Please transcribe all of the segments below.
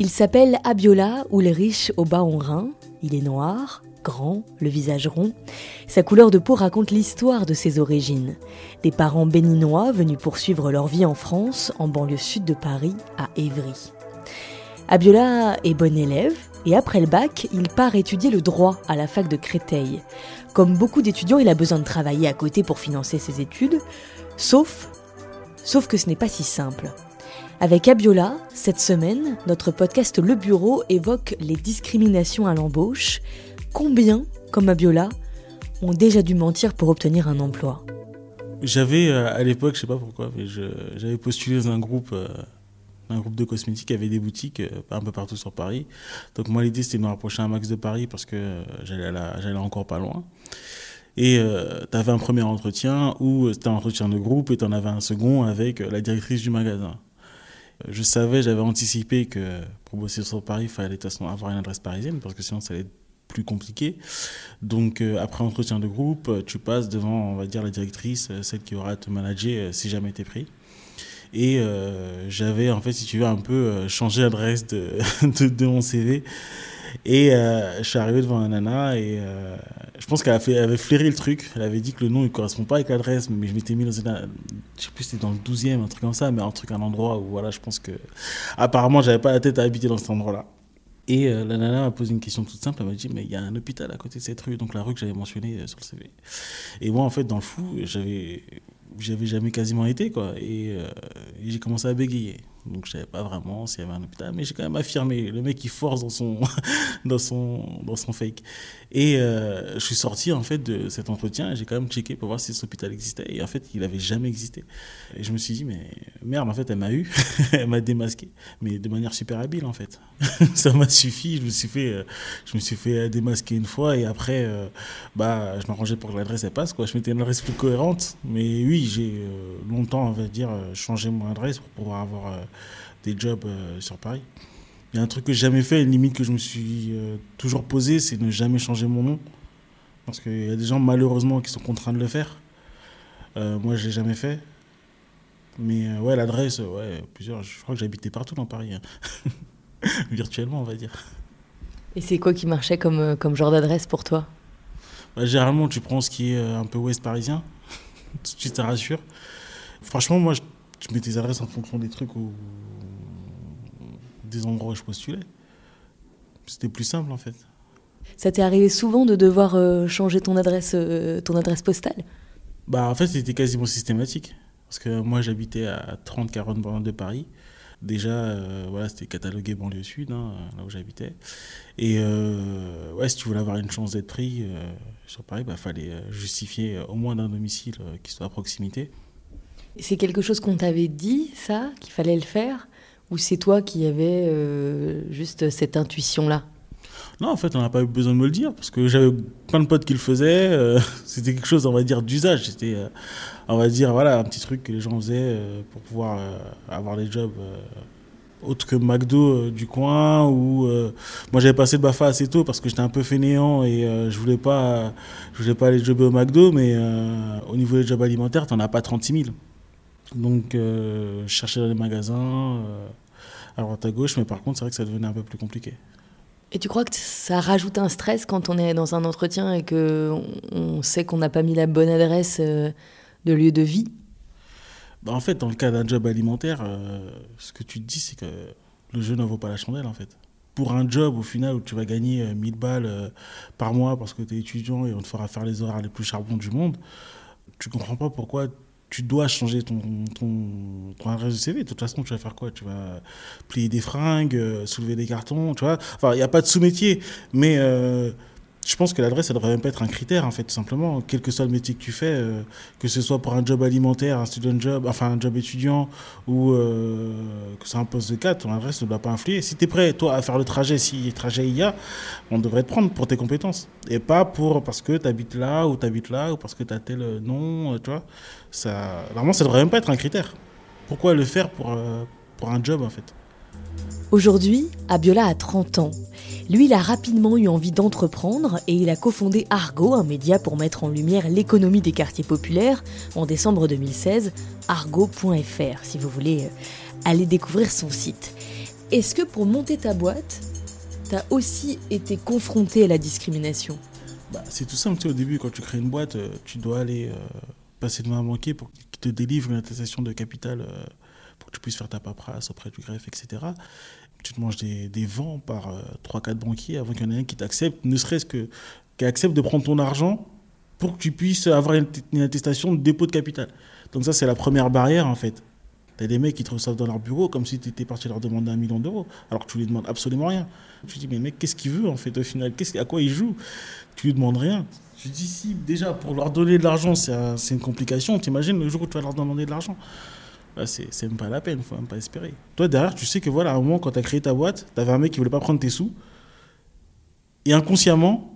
Il s'appelle Abiola Ulrich Obaonrin. Il est noir, grand, le visage rond. Sa couleur de peau raconte l'histoire de ses origines. Des parents béninois venus poursuivre leur vie en France, en banlieue sud de Paris, à Évry. Abiola est bon élève et après le bac, il part étudier le droit à la fac de Créteil. Comme beaucoup d'étudiants, il a besoin de travailler à côté pour financer ses études, sauf sauf que ce n'est pas si simple. Avec Abiola, cette semaine, notre podcast Le Bureau évoque les discriminations à l'embauche. Combien, comme Abiola, ont déjà dû mentir pour obtenir un emploi? J'avais euh, à l'époque, je sais pas pourquoi, mais j'avais postulé dans un groupe, euh, un groupe de cosmétiques qui avait des boutiques euh, un peu partout sur Paris. Donc moi l'idée c'était de me rapprocher un max de Paris parce que j'allais encore pas loin. Et tu avais un premier entretien où c'était un entretien de groupe et tu en avais un second avec la directrice du magasin. Je savais, j'avais anticipé que pour bosser sur Paris, il fallait de toute façon avoir une adresse parisienne parce que sinon ça allait être plus compliqué. Donc euh, après entretien de groupe, euh, tu passes devant, on va dire, la directrice, euh, celle qui aura à te manager si jamais t'es pris. Et j'avais, en fait, si tu veux, un peu changé l'adresse de, mon CV. Et je suis arrivé devant un nana et je pense qu'elle avait flairé le truc. Elle avait dit que le nom ne correspond pas avec l'adresse, mais je m'étais mis dans une. Je sais plus, c'était dans le 12e, un truc comme ça, mais un truc, un endroit où voilà, je pense que. Apparemment, j'avais pas la tête à habiter dans cet endroit-là. Et euh, la nana m'a posé une question toute simple. Elle m'a dit Mais il y a un hôpital à côté de cette rue, donc la rue que j'avais mentionnée euh, sur le CV. Et moi, en fait, dans le fou, j'avais j'avais jamais quasiment été quoi et, euh, j'ai commencé à bégayer donc je savais pas vraiment s'il y avait un hôpital mais j'ai quand même affirmé le mec il force dans son dans son dans son fake. Et euh, je suis sorti en fait de cet entretien et j'ai quand même checké pour voir si cet hôpital existait. Et en fait il avait jamais existé. Et je me suis dit mais merde en fait elle m'a eu elle m'a démasqué. Mais de manière super habile en fait. Ça m'a suffi. Je me suis fait euh, je me suis fait démasquer une fois et après bah je m'arrangeais pour que l'adresse passe quoi. Je mettais une adresse plus cohérente. Mais oui j'ai euh, longtemps, on va dire, euh, changé mon adresse pour pouvoir avoir euh, des jobs sur Paris. Il y a un truc que j'ai jamais fait, une limite que je me suis toujours posé, c'est ne jamais changer mon nom. Parce qu'il y a des gens, malheureusement, qui sont contraints de le faire. moi, je l'ai jamais fait. Mais ouais, l'adresse, ouais, plusieurs. Je crois que j'habitais partout dans Paris. Hein. Virtuellement, on va dire. Et c'est quoi qui marchait comme, comme genre d'adresse pour toi? Bah, Généralement, tu prends ce qui est un peu ouest parisien tout de suite ça rassure. Franchement, moi, je, je mets des adresses en fonction des trucs ou des endroits où je postulais. C'était plus simple en fait. Ça t'est arrivé souvent de devoir euh, changer ton adresse, euh, ton adresse postale? Bah en fait c'était quasiment systématique. Parce que moi j'habitais à 30-40 bornes de Paris. Déjà, euh, voilà, c'était catalogué banlieue sud, hein, là où j'habitais. Et ouais, si tu voulais avoir une chance d'être pris, sur Paris, il bah, fallait justifier au moins d'un domicile qui soit à proximité. C'est quelque chose qu'on t'avait dit, ça, qu'il fallait le faire Ou c'est toi qui avais juste cette intuition-là? Non, en fait, on n'a pas eu besoin de me le dire parce que j'avais plein de potes qui le faisaient. c'était quelque chose, on va dire, d'usage. C'était, on va dire, voilà, un petit truc que les gens faisaient pour pouvoir avoir des jobs autre que McDo euh, du coin ou euh, moi j'avais passé le Bafa assez tôt parce que j'étais un peu fainéant et euh, je voulais voulais pas aller jobber au McDo mais au niveau des jobs alimentaires t'en as pas 36 000 donc je cherchais dans les magasins à droite à gauche mais par contre c'est vrai que ça devenait un peu plus compliqué et tu crois que ça rajoute un stress quand on est dans un entretien et que on sait qu'on n'a pas mis la bonne adresse de lieu de vie? Bah, en fait, dans le cas d'un job alimentaire, euh, ce que tu te dis, c'est que le jeu n'en vaut pas la chandelle, en fait. Pour un job, au final, où tu vas gagner 1000 euh, balles euh, par mois parce que tu es étudiant et on te fera faire les horaires les plus charbons du monde, tu comprends pas pourquoi tu dois changer ton, ton, ton adresse de CV. De toute façon, tu vas faire quoi? Tu vas plier des fringues, soulever des cartons, tu vois? Enfin, il n'y a pas de sous-métier, mais je pense que l'adresse, ça devrait même pas être un critère, en fait, tout simplement. Quel que soit le métier que tu fais, euh, que ce soit pour un job alimentaire, un student job, enfin un job étudiant, ou euh, que c'est un poste de 4, ton adresse ne doit pas influer. Si tu es prêt, toi, à faire le trajet, si trajet il y a, on devrait te prendre pour tes compétences. Et pas pour parce que tu habites là, ou tu habites là, ou parce que tu as tel nom, euh, tu vois. Ça, normalement, ça devrait même pas être un critère. Pourquoi le faire pour, pour un job, en fait? Aujourd'hui, Abiola a 30 ans. Lui, il a rapidement eu envie d'entreprendre et il a cofondé Argo, un média pour mettre en lumière l'économie des quartiers populaires, en décembre 2016, argo.fr, si vous voulez euh, aller découvrir son site. Est-ce que pour monter ta boîte, tu as aussi été confronté à la discrimination? Bah, C'est tout simple. au début, quand tu crées une boîte, euh, tu dois aller euh, passer devant un banquier pour qu'il te délivre une attestation de capital pour que tu puisses faire ta paperasse auprès du greffe, etc. Tu te manges des, vents par 3-4 banquiers avant qu'il y en ait un qui t'accepte, ne serait-ce que qui accepte de prendre ton argent pour que tu puisses avoir une attestation de dépôt de capital. Donc ça, c'est la première barrière, en fait. T'as des mecs qui trouvent ça dans leur bureau comme si tu étais parti leur demander un million d'euros, alors que tu lui demandes absolument rien. Tu dis, mais mec, qu'est-ce qu'il veut en fait au final? À quoi il joue? Tu lui demandes rien. Je dis, si déjà pour leur donner de l'argent, c'est une complication, t'imagines le jour où tu vas leur demander de l'argent? C'est même pas la peine, faut même pas espérer. Toi, derrière, tu sais que voilà, à un moment, quand tu as créé ta boîte, tu avais un mec qui voulait pas prendre tes sous, et inconsciemment,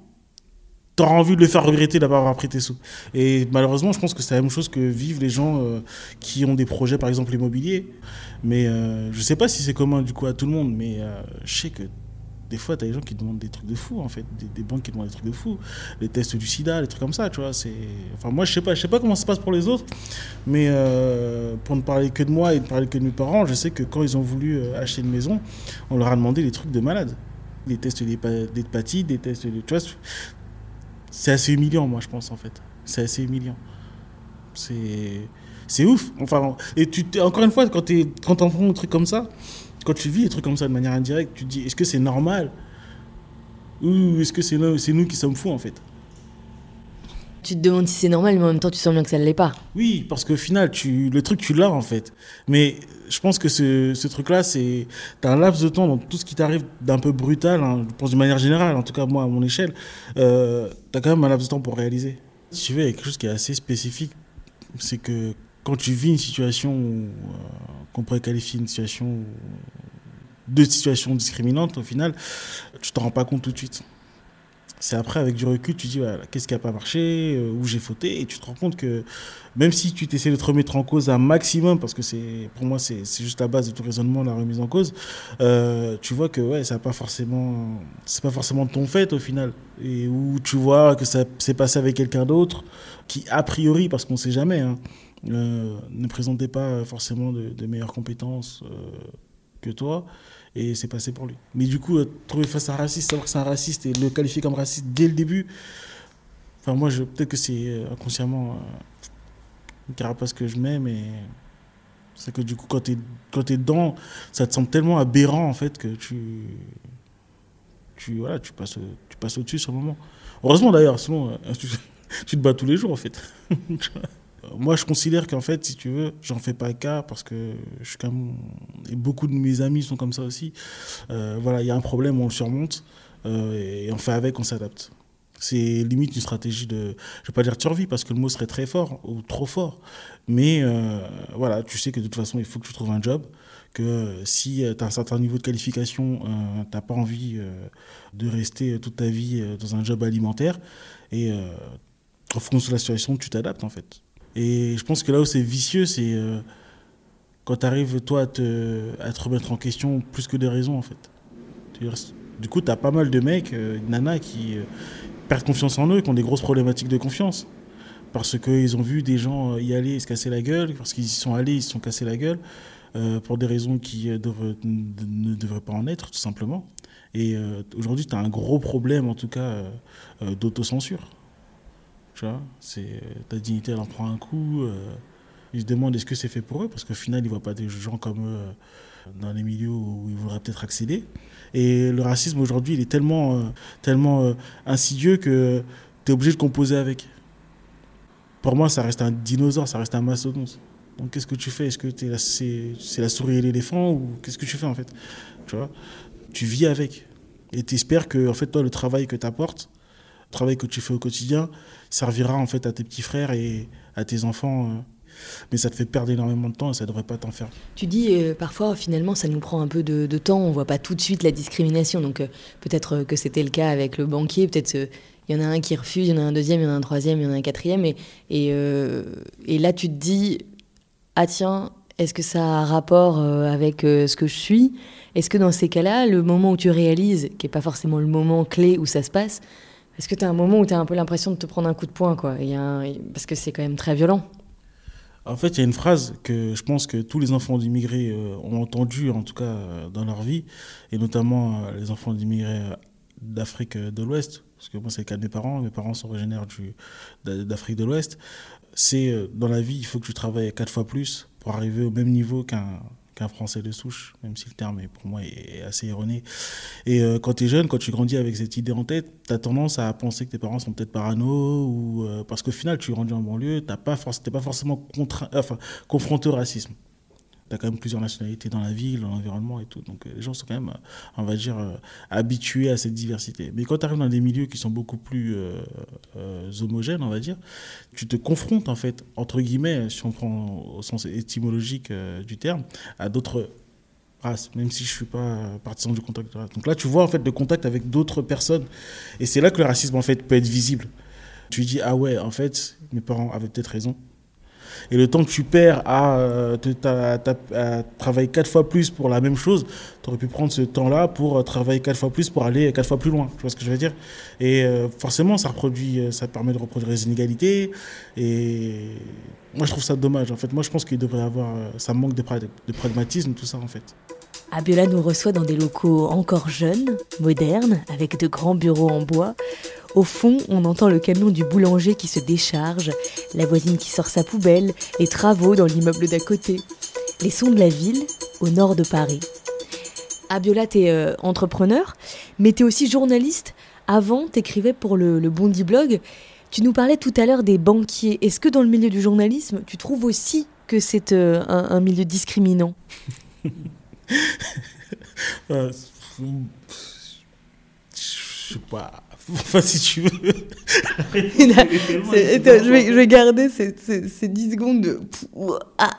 tu auras envie de le faire regretter d'avoir pris tes sous. Et malheureusement, je pense que c'est la même chose que vivent les gens euh, qui ont des projets, par exemple immobiliers. Mais euh, je sais pas si c'est commun du coup à tout le monde, mais euh, je sais que des fois, tu as des gens qui demandent des trucs de fou, en fait. Des, banques qui demandent des trucs de fou. Les tests du sida, les trucs comme ça, tu vois. Enfin, moi, je sais pas, je sais pas comment ça se passe pour les autres, mais pour ne parler que de moi et ne parler que de mes parents, je sais que quand ils ont voulu acheter une maison, on leur a demandé des trucs de malade. Des tests d'hépatite, des tests de. Tu vois, c'est assez humiliant, moi, je pense, en fait. C'est assez humiliant. C'est, c'est ouf. Enfin, et tu, encore une fois, quand tu quand entends un truc comme ça, quand tu vis des trucs comme ça de manière indirecte, tu te dis, est-ce que c'est normal Ou est-ce que c'est nous, qui sommes fous, en fait tu te demandes si c'est normal, mais en même temps, tu sens bien que ça ne l'est pas. Oui, parce qu'au final, tu, le truc, tu l'as en fait. Mais je pense que ce, ce truc-là, c'est. Tu as un laps de temps dans tout ce qui t'arrive d'un peu brutal, hein, je pense d'une manière générale, en tout cas moi à mon échelle, euh, tu as quand même un laps de temps pour réaliser. Si tu veux, il y a quelque chose qui est assez spécifique, c'est que quand tu vis une situation euh, qu'on pourrait qualifier une situation. de situation discriminante, au final, tu t'en rends pas compte tout de suite. C'est après, avec du recul, tu dis voilà, qu'est-ce qui n'a pas marché, euh, où j'ai fauté, et tu te rends compte que même si tu t'essaies de te remettre en cause un maximum, parce que c'est pour moi c'est juste la base de tout raisonnement, la remise en cause, euh, tu vois que ouais, ça pas forcément, c'est pas forcément ton fait au final, et où tu vois que ça s'est passé avec quelqu'un d'autre qui a priori, parce qu'on sait jamais, hein, euh, ne présentait pas forcément de meilleures compétences que toi et c'est passé pour lui. Mais du coup, euh, trouver face à un raciste, savoir que c'est un raciste et le qualifier comme raciste dès le début, enfin moi, peut-être que c'est euh, inconsciemment euh, une carapace que je mets, mais c'est que du coup, quand tu es, es dedans, ça te semble tellement aberrant en fait que tu, tu, voilà, tu passes, tu passes au-dessus sur le moment. Heureusement d'ailleurs, sinon tu, te bats tous les jours en fait. moi, je considère qu'en fait, si tu veux, j'en fais pas cas parce que je suis comme et beaucoup de mes amis sont comme ça aussi. Euh, voilà, il y a un problème, on le surmonte euh, et on fait avec, on s'adapte. C'est limite une stratégie de, je vais pas dire de survie parce que le mot serait très fort ou trop fort, mais euh, voilà, tu sais que de toute façon, il faut que tu trouves un job, que si tu as un certain niveau de qualification, tu n'as pas envie de rester toute ta vie dans un job alimentaire et en fonction de la situation, tu t'adaptes en fait. Et je pense que là où c'est vicieux, c'est euh, quand tu arrives, toi, à te, remettre en question plus que des raisons, en fait. Du coup, tu as pas mal de mecs, euh, nanas, qui euh, perdent confiance en eux, qui ont des grosses problématiques de confiance. Parce qu'ils ont vu des gens y aller et se casser la gueule, parce qu'ils y sont allés, ils se sont cassés la gueule, pour des raisons qui ne devraient pas en être, tout simplement. Et aujourd'hui, tu as un gros problème, en tout cas, d'autocensure. Tu vois, c'est, ta dignité, elle en prend un coup. Euh, ils se demandent est-ce que c'est fait pour eux, parce qu'au final, ils ne voient pas des gens comme eux euh, dans les milieux où ils voudraient peut-être accéder. Et le racisme aujourd'hui, il est tellement, euh, tellement insidieux que tu es obligé de composer avec. Pour moi, ça reste un dinosaure, ça reste un mastodonte. Donc qu'est-ce que tu fais? Est-ce que c'est, la souris et l'éléphant ou qu'est-ce que tu fais en fait? Tu vois? Tu vis avec. Et tu espères que en fait, toi, le travail que tu apportes, le travail que tu fais au quotidien servira en fait à tes petits frères et à tes enfants. Euh. mais ça te fait perdre énormément de temps et ça ne devrait pas t'en faire. Tu dis euh, parfois finalement ça nous prend un peu de, temps, on voit pas tout de suite la discrimination. Donc euh, peut-être que c'était le cas avec le banquier, peut-être il y en a un qui refuse, il y en a un deuxième, il y en a un troisième, il y en a un quatrième. Et, et, là tu te dis ah tiens, est-ce que ça a rapport avec ce que je suis? Est-ce que dans ces cas-là, le moment où tu réalises, qui n'est pas forcément le moment clé où ça se passe, est-ce que tu as un moment où tu as un peu l'impression de te prendre un coup de poing, quoi? Parce que c'est quand même très violent. En fait, il y a une phrase que je pense que tous les enfants d'immigrés euh, ont entendue, en tout cas euh, dans leur vie, et notamment euh, les enfants d'immigrés d'Afrique de l'Ouest, parce que moi c'est le cas de mes parents, mes parents sont originaires d'Afrique de l'Ouest, c'est dans la vie, il faut que tu travailles quatre fois plus pour arriver au même niveau qu'un qu'un Français de souche, même si le terme est, pour moi est assez erroné. Et euh, quand tu es jeune, quand tu grandis avec cette idée en tête, tu as tendance à penser que tes parents sont peut-être parano, ou, euh, parce qu'au final, tu grandis en banlieue, tu n'es pas, pas forcément enfin, confronté au racisme tu as quand même plusieurs nationalités dans la ville, dans l'environnement et tout. Donc euh, les gens sont quand même, on va dire, euh, habitués à cette diversité. Mais quand tu arrives dans des milieux qui sont beaucoup plus euh, homogènes, on va dire, tu te confrontes en fait, entre guillemets, si on prend au sens étymologique du terme, à d'autres races, même si je ne suis pas partisan du contact. Donc là, tu vois en fait le contact avec d'autres personnes. Et c'est là que le racisme en fait peut être visible. Tu dis, ah ouais, en fait, mes parents avaient peut-être raison et le temps que tu perds à, euh, travailler quatre fois plus pour la même chose, tu aurais pu prendre ce temps-là pour euh, travailler quatre fois plus pour aller quatre fois plus loin. Tu vois ce que je veux dire? Et euh, forcément, ça, reproduit, ça permet de reproduire les inégalités. Et moi, je trouve ça dommage. En fait, moi, je pense qu'il devrait avoir. Ça manque de pragmatisme, tout ça, en fait. Abiola nous reçoit dans des locaux encore jeunes, modernes, avec de grands bureaux en bois. Au fond, on entend le camion du boulanger qui se décharge, la voisine qui sort sa poubelle, les travaux dans l'immeuble d'à côté. Les sons de la ville, au nord de Paris. Abiola, t'es euh, entrepreneur, mais t'es aussi journaliste. Avant, t'écrivais pour le, Bondi Blog. Tu nous parlais tout à l'heure des banquiers. Est-ce que dans le milieu du journalisme, tu trouves aussi que c'est euh, un milieu discriminant? Euh, je sais pas. Enfin, si tu veux. je, vais, je, vais, garder ces, ces, 10 secondes de. Ah,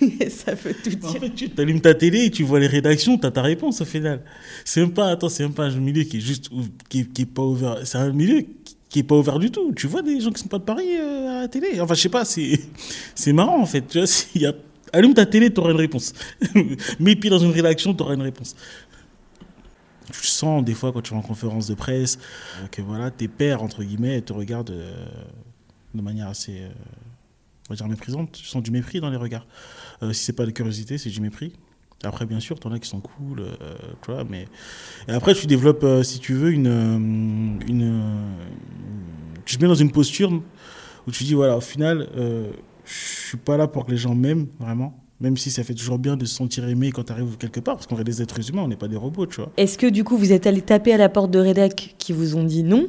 ça veut tout dire. En fait, tu allumes ta télé et tu vois les rédactions, tu as ta réponse au final. C'est même pas, attends, c'est même pas un milieu qui est juste. qui, qui est pas ouvert. C'est un milieu qui est pas ouvert du tout. Tu vois des gens qui sont pas de Paris euh, à la télé. Enfin, je sais pas, c'est marrant en fait. Tu vois, s'il y a Allume ta télé, tu auras une réponse. Mets pied dans une rédaction, tu auras une réponse. Tu sens des fois quand tu vas en conférence de presse euh, que voilà, tes pères, entre guillemets, te regardent euh, de manière assez, euh, dire, méprisante. Tu sens du mépris dans les regards. si c'est pas de curiosité, c'est du mépris. Après, bien sûr, tu en as qui sont cool, tu mais... Et après, tu développes, si tu veux, une, une, Tu te mets dans une posture où tu dis, voilà, au final, je suis pas là pour que les gens m'aiment, vraiment. Même si ça fait toujours bien de se sentir aimé quand tu arrives quelque part, parce qu'on est des êtres humains, on n'est pas des robots, tu vois. Est-ce que du coup, vous êtes allé taper à la porte de Redac qui vous ont dit non?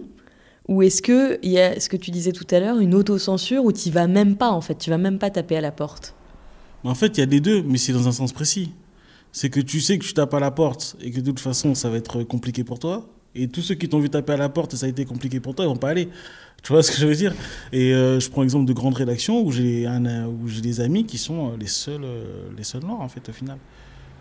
Ou est-ce qu'il y a ce que tu disais tout à l'heure, une autocensure où tu vas même pas, en fait, tu vas même pas taper à la porte En fait, il y a des deux, mais c'est dans un sens précis. C'est que tu sais que tu tapes à la porte et que de toute façon, ça va être compliqué pour toi. Et tous ceux qui t'ont vu taper à la porte et ça a été compliqué pour toi, ils vont pas aller. Tu vois ce que je veux dire? Et euh, je prends l'exemple de grandes rédactions où j'ai j'ai des amis qui sont euh, les seuls euh, les seuls noirs en fait au final.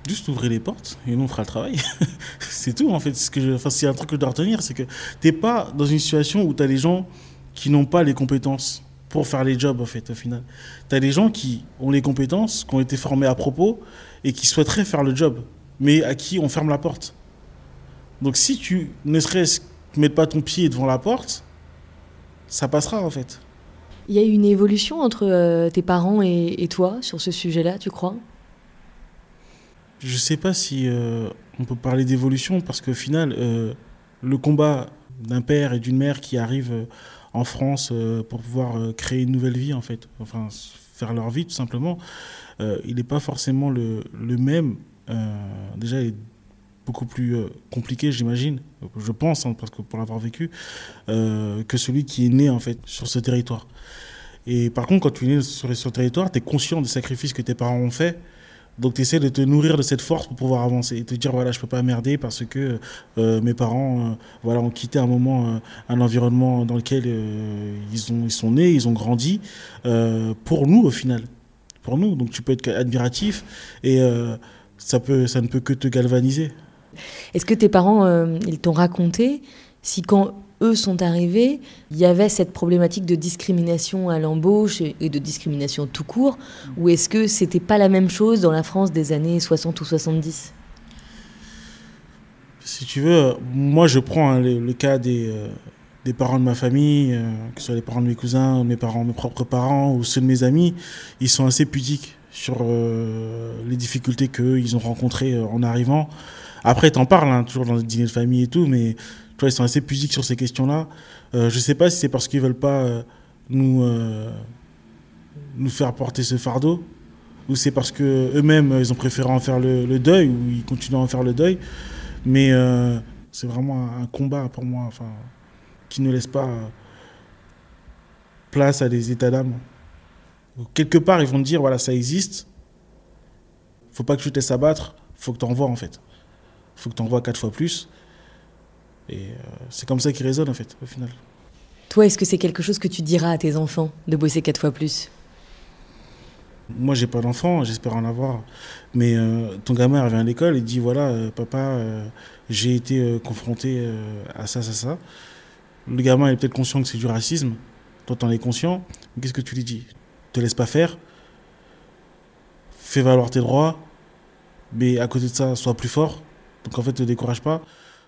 Juste ouvrir les portes et nous on fera le travail. c'est tout en fait. Ce que enfin, c'est un truc que je dois retenir, c'est que t'es pas dans une situation où tu as des gens qui n'ont pas les compétences pour faire les jobs en fait au final. Tu as des gens qui ont les compétences, qui ont été formés à propos et qui souhaiteraient faire le job, mais à qui on ferme la porte. Donc si tu ne serait-ce mets pas ton pied devant la porte, ça passera en fait. Il y a eu une évolution entre euh, tes parents et, toi sur ce sujet-là, tu crois? Je sais pas si euh, on peut parler d'évolution parce qu'au final, euh, le combat d'un père et d'une mère qui arrivent en France pour pouvoir créer une nouvelle vie en fait, enfin faire leur vie tout simplement, il n'est pas forcément le, le même. déjà, il est beaucoup plus euh, compliqué, j'imagine, je pense, hein, parce que pour l'avoir vécu, euh, que celui qui est né en fait sur ce territoire. Et par contre, quand tu es né sur ce territoire, tu es conscient des sacrifices que tes parents ont faits. Donc tu essaies de te nourrir de cette force pour pouvoir avancer et te dire voilà je peux pas merder parce que euh, mes parents voilà ont quitté un moment un environnement dans lequel ils ont ils sont nés ils ont grandi pour nous au final pour nous donc tu peux être admiratif et ça peut ça ne peut que te galvaniser est-ce que tes parents, euh, ils t'ont raconté si quand eux sont arrivés, il y avait cette problématique de discrimination à l'embauche et de discrimination tout court, ou est-ce que c'était pas la même chose dans la France des années 60 ou 70 Si tu veux, moi je prends hein, le, cas des, euh, des parents de ma famille, que ce soit les parents de mes cousins, mes parents, mes propres parents ou ceux de mes amis, ils sont assez pudiques sur les difficultés qu'ils ont rencontrées en arrivant. Après, t'en parles, hein, toujours dans les dîners de famille et tout, mais ils sont assez pudiques sur ces questions-là. Euh, je sais pas si c'est parce qu'ils veulent pas euh, nous, euh, nous faire porter ce fardeau, ou c'est parce que eux-mêmes, ils ont préféré en faire le, deuil, ou ils continuent à en faire le deuil. Mais euh, c'est vraiment un, combat pour moi, enfin, qui ne laisse pas place à des états d'âme. Quelque part, ils vont dire, voilà, ça existe, faut pas que tu te laisses abattre, faut que tu envoies en fait faut que tu envoies quatre fois plus. Et euh, c'est comme ça qu'il résonne en fait, au final. Toi, est-ce que c'est quelque chose que tu diras à tes enfants, de bosser quatre fois plus? Moi, j'ai pas d'enfant, j'espère en avoir. Mais euh, ton gamin revient à l'école et dit voilà, euh, papa, j'ai été confronté à ça, ça, ça. Le gamin est peut-être conscient que c'est du racisme. Toi, t'en es conscient. Qu'est-ce que tu lui dis? Te laisse pas faire. Fais valoir tes droits. Mais à côté de ça, sois plus fort. Donc en fait, ne décourage pas.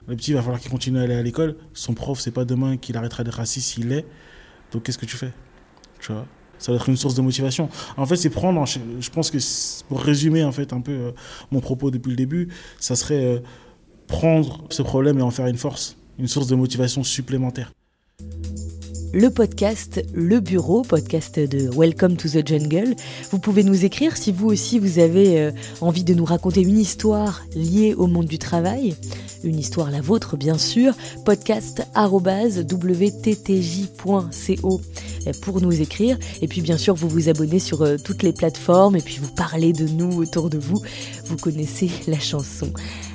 Le petit, il va falloir qu'il continue à aller à l'école. Son prof, c'est pas demain qu'il arrêtera d'être raciste s'il l'est. Donc qu'est-ce que tu fais? Tu vois? Ça va être une source de motivation. En fait, c'est prendre, je pense que pour résumer en fait un peu euh, mon propos depuis le début, ça serait euh, prendre ce problème et en faire une force, une source de motivation supplémentaire le podcast Le Bureau, podcast de Welcome to the Jungle. Vous pouvez nous écrire si vous aussi vous avez euh, envie de nous raconter une histoire liée au monde du travail, une histoire la vôtre bien sûr, podcast.wttj.co pour nous écrire. Et puis bien sûr, vous vous abonnez sur euh, toutes les plateformes et puis vous parlez de nous autour de vous. Vous connaissez la chanson.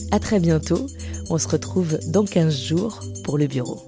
À très bientôt. On se retrouve dans 15 jours pour le bureau.